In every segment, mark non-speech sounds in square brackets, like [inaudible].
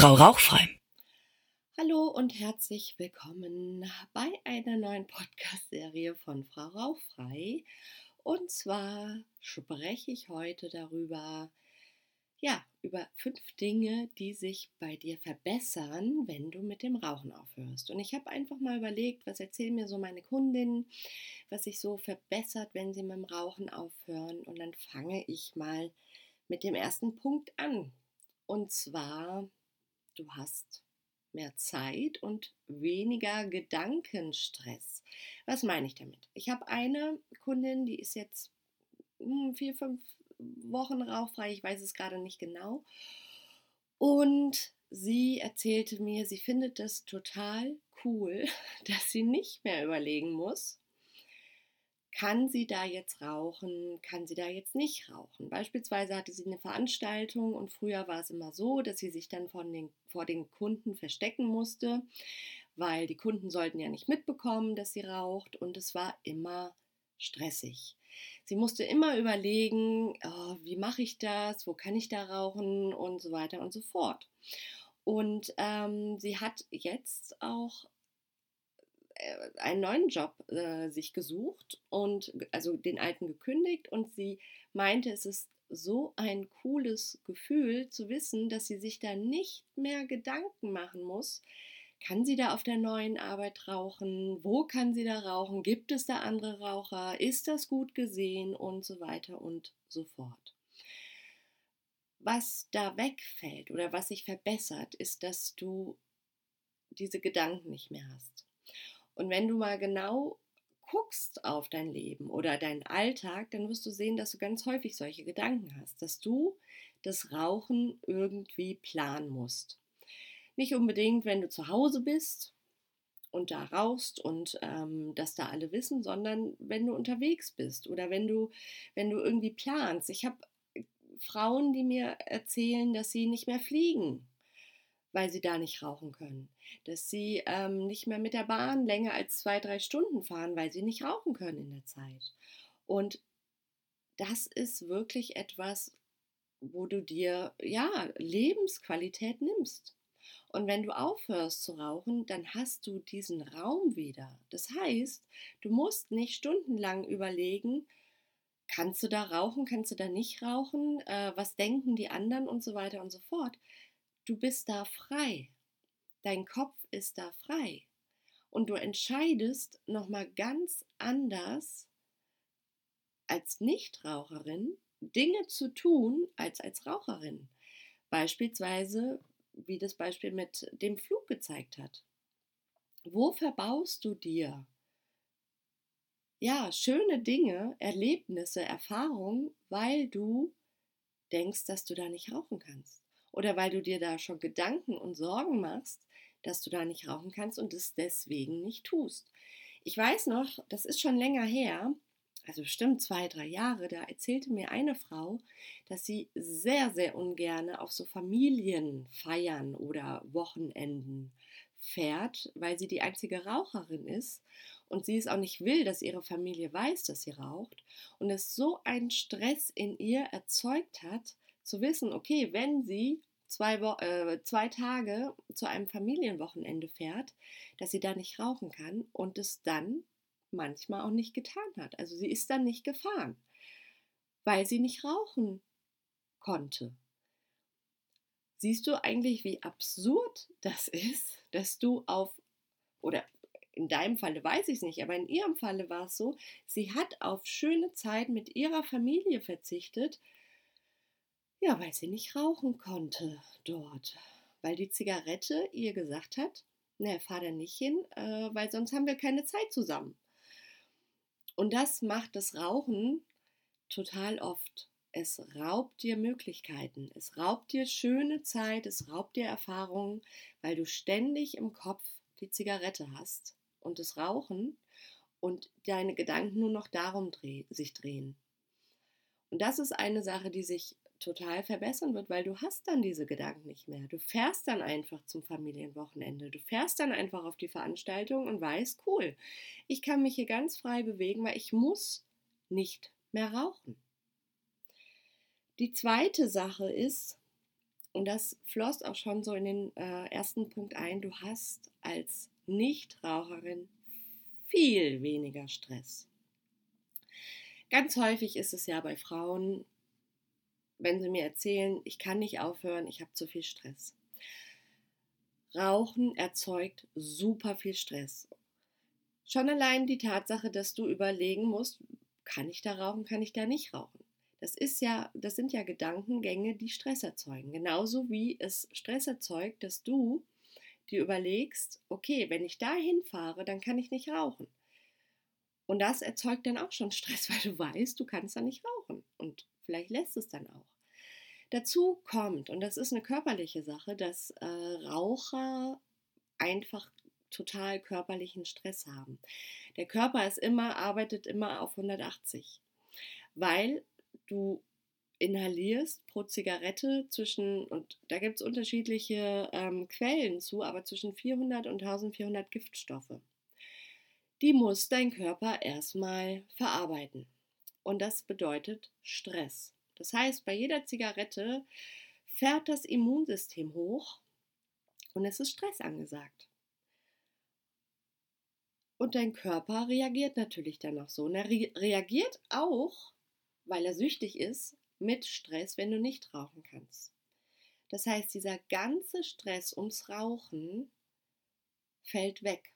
Frau Rauchfrei. Hallo und herzlich willkommen bei einer neuen Podcast-Serie von Frau Rauchfrei. Und zwar spreche ich heute darüber, ja, über fünf Dinge, die sich bei dir verbessern, wenn du mit dem Rauchen aufhörst. Und ich habe einfach mal überlegt, was erzählen mir so meine Kundinnen, was sich so verbessert, wenn sie mit dem Rauchen aufhören. Und dann fange ich mal mit dem ersten Punkt an. Und zwar du hast mehr Zeit und weniger Gedankenstress. Was meine ich damit? Ich habe eine Kundin, die ist jetzt hm, vier, fünf Wochen rauchfrei, ich weiß es gerade nicht genau. Und sie erzählte mir, sie findet es total cool, [laughs] dass sie nicht mehr überlegen muss, kann sie da jetzt rauchen, kann sie da jetzt nicht rauchen. Beispielsweise hatte sie eine Veranstaltung und früher war es immer so, dass sie sich dann von den, vor den Kunden verstecken musste, weil die Kunden sollten ja nicht mitbekommen, dass sie raucht und es war immer stressig. Sie musste immer überlegen, oh, wie mache ich das, wo kann ich da rauchen und so weiter und so fort. Und ähm, sie hat jetzt auch einen neuen Job äh, sich gesucht und also den alten gekündigt und sie meinte, es ist so ein cooles Gefühl zu wissen, dass sie sich da nicht mehr Gedanken machen muss. Kann sie da auf der neuen Arbeit rauchen? Wo kann sie da rauchen? Gibt es da andere Raucher? Ist das gut gesehen? Und so weiter und so fort. Was da wegfällt oder was sich verbessert, ist, dass du diese Gedanken nicht mehr hast. Und wenn du mal genau guckst auf dein Leben oder deinen Alltag, dann wirst du sehen, dass du ganz häufig solche Gedanken hast, dass du das Rauchen irgendwie planen musst. Nicht unbedingt, wenn du zu Hause bist und da rauchst und ähm, das da alle wissen, sondern wenn du unterwegs bist oder wenn du, wenn du irgendwie planst. Ich habe Frauen, die mir erzählen, dass sie nicht mehr fliegen weil sie da nicht rauchen können. Dass sie ähm, nicht mehr mit der Bahn länger als zwei, drei Stunden fahren, weil sie nicht rauchen können in der Zeit. Und das ist wirklich etwas, wo du dir ja Lebensqualität nimmst. Und wenn du aufhörst zu rauchen, dann hast du diesen Raum wieder. Das heißt, du musst nicht stundenlang überlegen, kannst du da rauchen, kannst du da nicht rauchen, äh, was denken die anderen und so weiter und so fort, Du bist da frei. Dein Kopf ist da frei. Und du entscheidest nochmal ganz anders als Nichtraucherin Dinge zu tun als als Raucherin. Beispielsweise, wie das Beispiel mit dem Flug gezeigt hat. Wo verbaust du dir ja, schöne Dinge, Erlebnisse, Erfahrungen, weil du denkst, dass du da nicht rauchen kannst oder weil du dir da schon Gedanken und Sorgen machst, dass du da nicht rauchen kannst und es deswegen nicht tust. Ich weiß noch, das ist schon länger her, also bestimmt zwei, drei Jahre, da erzählte mir eine Frau, dass sie sehr, sehr ungern auf so Familienfeiern oder Wochenenden fährt, weil sie die einzige Raucherin ist und sie es auch nicht will, dass ihre Familie weiß, dass sie raucht und es so einen Stress in ihr erzeugt hat, zu wissen, okay, wenn sie zwei, äh, zwei Tage zu einem Familienwochenende fährt, dass sie da nicht rauchen kann und es dann manchmal auch nicht getan hat. Also sie ist dann nicht gefahren, weil sie nicht rauchen konnte. Siehst du eigentlich, wie absurd das [laughs] ist, dass du auf, oder in deinem Falle weiß ich es nicht, aber in ihrem Falle war es so, sie hat auf schöne Zeit mit ihrer Familie verzichtet, ja, weil sie nicht rauchen konnte dort. Weil die Zigarette ihr gesagt hat, ne, fahr da nicht hin, äh, weil sonst haben wir keine Zeit zusammen. Und das macht das Rauchen total oft. Es raubt dir Möglichkeiten, es raubt dir schöne Zeit, es raubt dir Erfahrungen, weil du ständig im Kopf die Zigarette hast und das Rauchen und deine Gedanken nur noch darum dreh sich drehen. Und das ist eine Sache, die sich total verbessern wird, weil du hast dann diese Gedanken nicht mehr. Du fährst dann einfach zum Familienwochenende. Du fährst dann einfach auf die Veranstaltung und weißt, cool, ich kann mich hier ganz frei bewegen, weil ich muss nicht mehr rauchen. Die zweite Sache ist, und das floss auch schon so in den äh, ersten Punkt ein, du hast als Nichtraucherin viel weniger Stress. Ganz häufig ist es ja bei Frauen, wenn sie mir erzählen, ich kann nicht aufhören, ich habe zu viel Stress. Rauchen erzeugt super viel Stress. Schon allein die Tatsache, dass du überlegen musst, kann ich da rauchen, kann ich da nicht rauchen. Das ist ja, das sind ja Gedankengänge, die Stress erzeugen. Genauso wie es Stress erzeugt, dass du dir überlegst, okay, wenn ich da hinfahre, dann kann ich nicht rauchen. Und das erzeugt dann auch schon Stress, [laughs] weil du weißt, du kannst da nicht rauchen. Und vielleicht lässt es dann auch. Dazu kommt, und das ist eine körperliche Sache, dass äh, Raucher einfach total körperlichen Stress haben. Der Körper ist immer, arbeitet immer auf 180, weil du inhalierst pro Zigarette zwischen, und da gibt es unterschiedliche ähm, Quellen zu, aber zwischen 400 und 1400 Giftstoffe. Die muss dein Körper erstmal verarbeiten. Und das bedeutet Stress. Das heißt, bei jeder Zigarette fährt das Immunsystem hoch und es ist Stress angesagt. Und dein Körper reagiert natürlich dann auch so. Und er re reagiert auch, weil er süchtig ist, mit Stress, wenn du nicht rauchen kannst. Das heißt, dieser ganze Stress ums Rauchen fällt weg,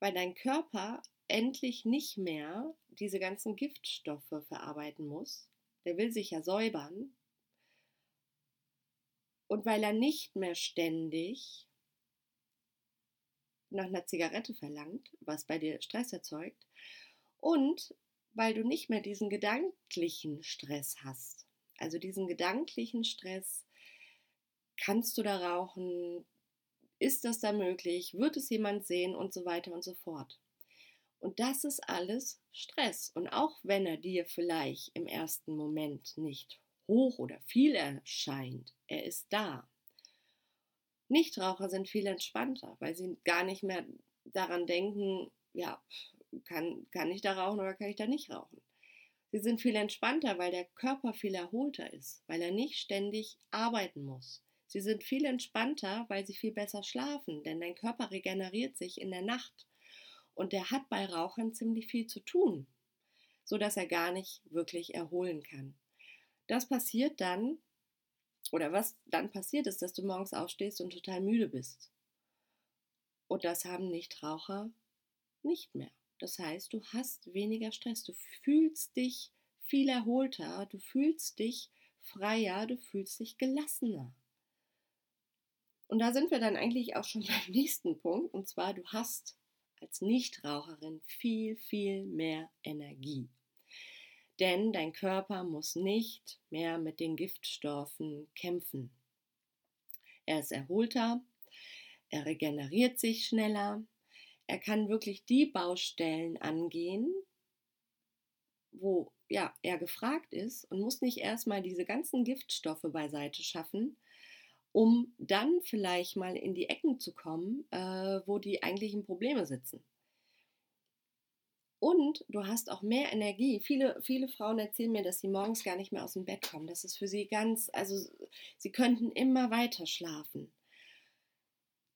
weil dein Körper endlich nicht mehr diese ganzen Giftstoffe verarbeiten muss. Der will sich ja säubern. Und weil er nicht mehr ständig nach einer Zigarette verlangt, was bei dir Stress erzeugt, und weil du nicht mehr diesen gedanklichen Stress hast. Also diesen gedanklichen Stress, kannst du da rauchen? Ist das da möglich? Wird es jemand sehen? Und so weiter und so fort. Und das ist alles Stress. Und auch wenn er dir vielleicht im ersten Moment nicht hoch oder viel erscheint, er ist da. Nichtraucher sind viel entspannter, weil sie gar nicht mehr daran denken, ja, kann, kann ich da rauchen oder kann ich da nicht rauchen. Sie sind viel entspannter, weil der Körper viel erholter ist, weil er nicht ständig arbeiten muss. Sie sind viel entspannter, weil sie viel besser schlafen, denn dein Körper regeneriert sich in der Nacht und der hat bei Rauchern ziemlich viel zu tun, so dass er gar nicht wirklich erholen kann. Das passiert dann, oder was dann passiert ist, dass du morgens aufstehst und total müde bist. Und das haben Nichtraucher nicht mehr. Das heißt, du hast weniger Stress, du fühlst dich viel erholter, du fühlst dich freier, du fühlst dich gelassener. Und da sind wir dann eigentlich auch schon [laughs] beim nächsten Punkt, und zwar du hast als Nichtraucherin viel, viel mehr Energie. Denn dein Körper muss nicht mehr mit den Giftstoffen kämpfen. Er ist erholter, er regeneriert sich schneller, er kann wirklich die Baustellen angehen, wo ja, er gefragt ist und muss nicht erstmal diese ganzen Giftstoffe beiseite schaffen, um dann vielleicht mal in die Ecken zu kommen, äh, wo die eigentlichen Probleme sitzen. Und du hast auch mehr Energie. Viele, viele Frauen erzählen mir, dass sie morgens gar nicht mehr aus dem Bett kommen. Das ist für sie ganz, also sie könnten immer weiter schlafen.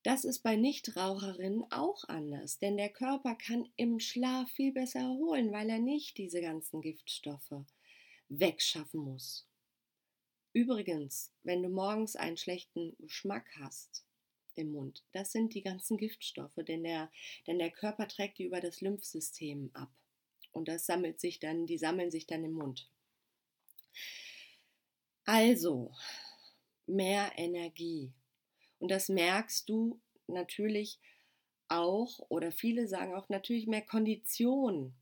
Das ist bei Nichtraucherinnen auch anders, denn der Körper kann im Schlaf viel besser erholen, weil er nicht diese ganzen Giftstoffe wegschaffen muss. Übrigens, wenn du morgens einen schlechten Geschmack hast im Mund, das sind die ganzen Giftstoffe, denn der, denn der Körper trägt die über das Lymphsystem ab. Und das sammelt sich dann, die sammeln sich dann im Mund. Also, mehr Energie. Und das merkst du natürlich auch, oder viele sagen auch natürlich mehr Kondition,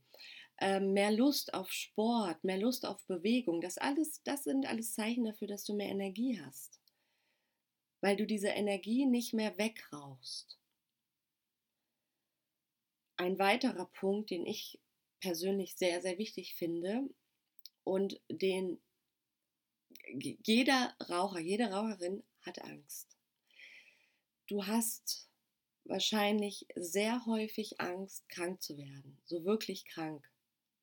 mehr Lust auf Sport, mehr Lust auf Bewegung. Das alles, das sind alles Zeichen dafür, dass du mehr Energie hast. Weil du diese Energie nicht mehr wegrauchst. Ein weiterer Punkt, den ich persönlich sehr, sehr wichtig finde und den jeder Raucher, jede Raucherin hat Angst. Du hast wahrscheinlich sehr häufig Angst, krank zu werden, so wirklich krank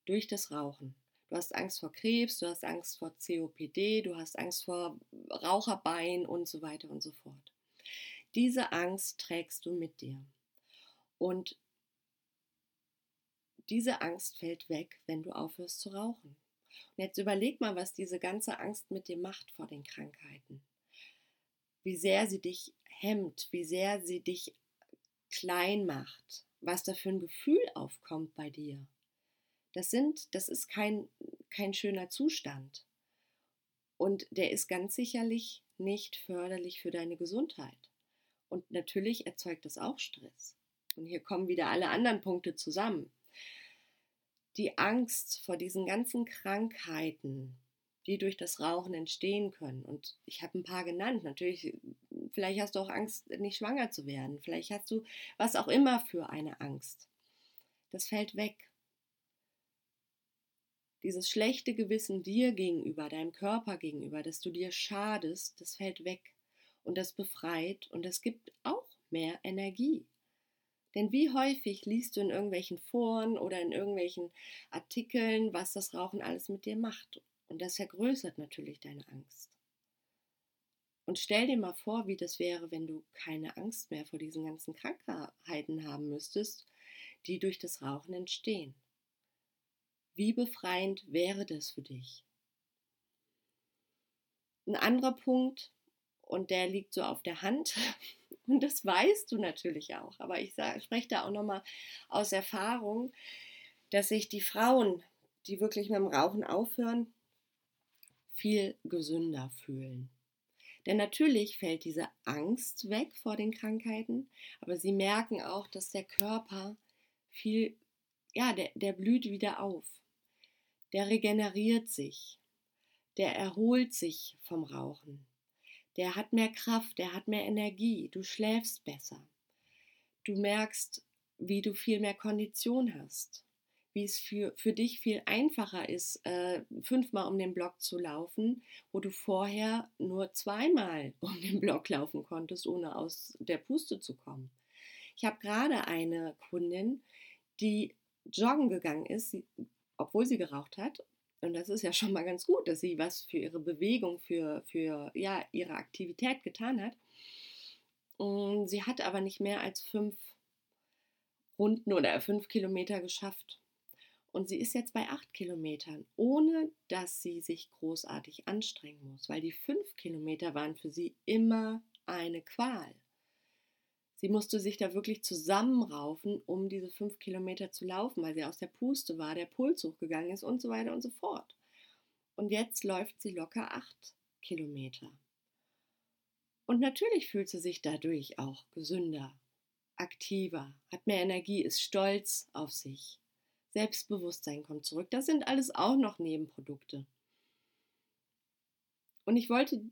durch das Rauchen. Du hast Angst vor Krebs, du hast Angst vor COPD, du hast Angst vor Raucherbein und so weiter und so fort. Diese Angst trägst du mit dir. Und diese Angst fällt weg, wenn du aufhörst zu rauchen. Und jetzt überleg mal, was diese ganze Angst mit dir macht vor den Krankheiten. Wie sehr sie dich hemmt, wie sehr sie dich klein macht, was da für ein Gefühl aufkommt bei dir. Das sind, das ist kein, kein schöner Zustand. Und der ist ganz sicherlich nicht förderlich für deine Gesundheit. Und natürlich erzeugt das auch Stress. Und hier kommen wieder alle anderen Punkte zusammen die Angst vor diesen ganzen Krankheiten, die durch das Rauchen entstehen können. Und ich habe ein paar genannt. Natürlich, vielleicht hast du auch Angst, nicht schwanger zu werden. Vielleicht hast du was auch immer für eine Angst. Das fällt weg. Dieses schlechte Gewissen dir gegenüber, deinem Körper gegenüber, dass du dir schadest, das fällt weg. Und das befreit und das gibt auch mehr Energie. Denn wie häufig liest du in irgendwelchen Foren oder in irgendwelchen Artikeln, was das Rauchen alles mit dir macht? Und das vergrößert natürlich deine Angst. Und stell dir mal vor, wie das wäre, wenn du keine Angst mehr vor diesen ganzen Krankheiten haben müsstest, die durch das Rauchen entstehen. Wie befreiend wäre das für dich? Ein anderer Punkt, und der liegt so auf der Hand, [laughs] Und das weißt du natürlich auch. Aber ich spreche da auch nochmal aus Erfahrung, dass sich die Frauen, die wirklich mit dem Rauchen aufhören, viel gesünder fühlen. Denn natürlich fällt diese Angst weg vor den Krankheiten, aber sie merken auch, dass der Körper viel, ja, der, der blüht wieder auf. Der regeneriert sich. Der erholt sich vom Rauchen der hat mehr Kraft, der hat mehr Energie, du schläfst besser. Du merkst, wie du viel mehr Kondition hast, wie es für, für dich viel einfacher ist, äh, fünfmal um den Block zu laufen, wo du vorher nur zweimal [laughs] um den Block laufen konntest, ohne aus der Puste zu kommen. Ich habe gerade eine Kundin, die joggen gegangen ist, obwohl sie geraucht hat und das ist ja schon mal ganz gut, dass sie was für ihre Bewegung, für, für ja, ihre Aktivität getan hat. Und sie hat aber nicht mehr als fünf Runden oder fünf Kilometer geschafft. Und sie ist jetzt bei acht Kilometern, ohne dass sie sich großartig anstrengen muss, weil die fünf Kilometer waren für sie immer eine Qual. Sie musste sich da wirklich zusammenraufen, um diese fünf Kilometer zu laufen, weil sie aus der Puste war, der Puls hochgegangen ist und so weiter und so fort. Und jetzt läuft sie locker acht Kilometer. Und natürlich fühlt sie sich dadurch auch gesünder, aktiver, hat mehr Energie, ist stolz auf sich. Selbstbewusstsein kommt zurück. Das sind alles auch noch Nebenprodukte. Und ich wollte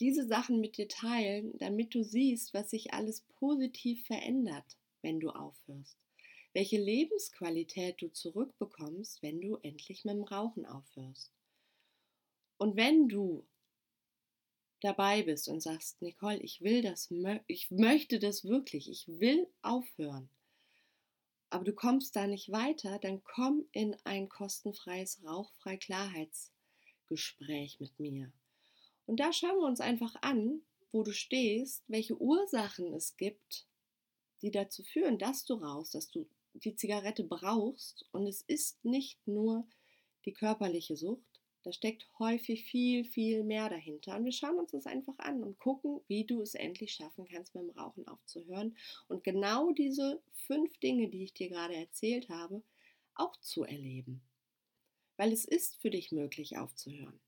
diese Sachen mit dir teilen, damit du siehst, was sich alles positiv verändert, wenn du aufhörst. Welche Lebensqualität du zurückbekommst, wenn du endlich mit dem Rauchen aufhörst. Und wenn du dabei bist und sagst, Nicole, ich will das, ich möchte das wirklich, ich will aufhören, aber du kommst da nicht weiter, dann komm in ein kostenfreies Rauchfrei Klarheitsgespräch mit mir. Und da schauen wir uns einfach an, wo du stehst, welche Ursachen es gibt, die dazu führen, dass du rauchst, dass du die Zigarette brauchst. Und es ist nicht nur die körperliche Sucht, da steckt häufig viel, viel mehr dahinter. Und wir schauen uns das einfach an und gucken, wie du es endlich schaffen kannst, dem Rauchen aufzuhören. Und genau diese fünf Dinge, die ich dir gerade erzählt habe, auch zu erleben. Weil es ist für dich möglich aufzuhören.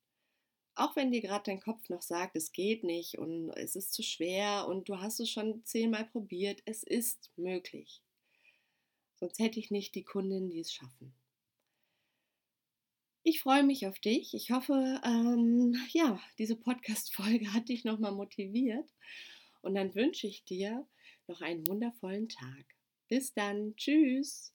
Auch wenn dir gerade dein Kopf noch sagt, es geht nicht und es ist zu schwer und du hast es schon zehnmal probiert, es ist möglich. Sonst hätte ich nicht die Kundinnen, die es schaffen. Ich freue mich auf dich. Ich hoffe, ähm, ja, diese Podcast-Folge hat dich nochmal motiviert. Und dann wünsche ich dir noch einen wundervollen Tag. Bis dann. Tschüss.